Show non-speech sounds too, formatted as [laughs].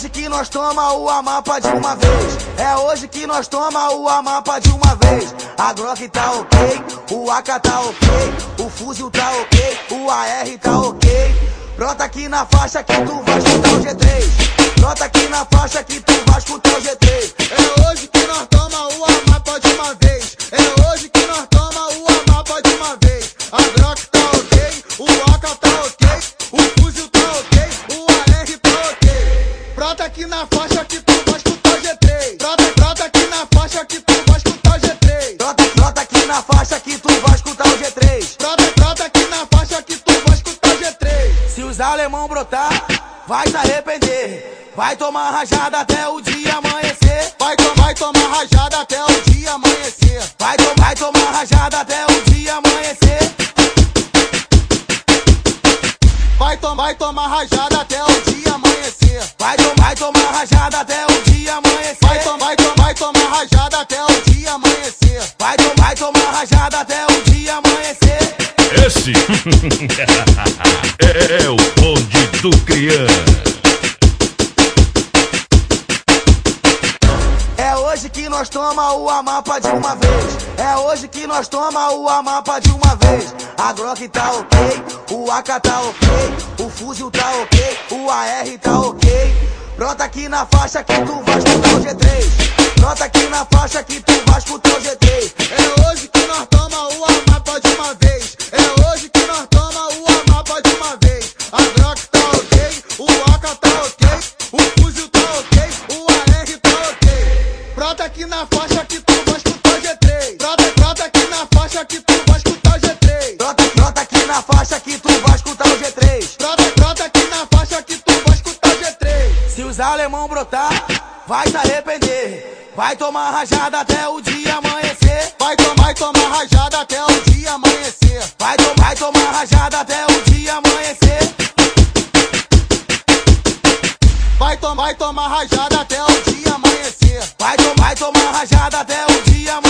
hoje que nós toma o Amapa de uma vez. É hoje que nós toma o Amapa de uma vez. A Glock tá ok, o AK tá ok, o fuzil tá ok, o AR tá ok. Brota aqui na faixa que tu vai escutar o G3. Brota aqui na faixa que tu vai escutar o G3. É hoje que nós toma o Amapa de uma vez. É hoje que nós toma o Amapa de uma vez. A Glock tá ok, o AK tá ok, o fuzil tá ok, o AR. Brota aqui na faixa que tu vai escutar o G3. Brota, brota aqui na faixa que tu vai escutar o G3. Brota, brota aqui na faixa que tu vai escutar o G3. Brota, brota aqui na faixa que tu vai escutar o G3. Se os alemão brotar, vai se arrepender. Vai tomar rajada até o dia amanhecer. Vai, to vai tomar rajada até o dia amanhecer. Vai, to vai tomar rajada até o dia amanhecer. Vai, to vai tomar rajada até o dia amanhecer. Esse [laughs] é, é o bonde do criança. É hoje que nós toma o Amapa de uma vez. É hoje que nós toma o Amapa de uma vez. A Glock tá ok, o AK tá ok, o fuzil tá ok, o AR tá ok. Brota aqui na faixa que tu vai escutar o G3. Brota aqui na faixa que tu vai escutar o G3. Na faixa que tu vai escutar o G3. Brota, brota aqui na faixa que tu vai escutar o G3. Brota, brota aqui na faixa que tu vai escutar o G3. Brota, brota aqui na faixa que tu vai escutar o G3. Se os alemão brotar, vai se arrepender. Vai tomar rajada até o dia amanhecer. Vai tomar, tomar rajada até o dia amanhecer. Vai, vai tomar rajada até o dia amanhecer. Vai tomar, vai tomar rajada até o dia amanhecer. Vai tomar, tomar, tomar rajada até o dia amanhecer.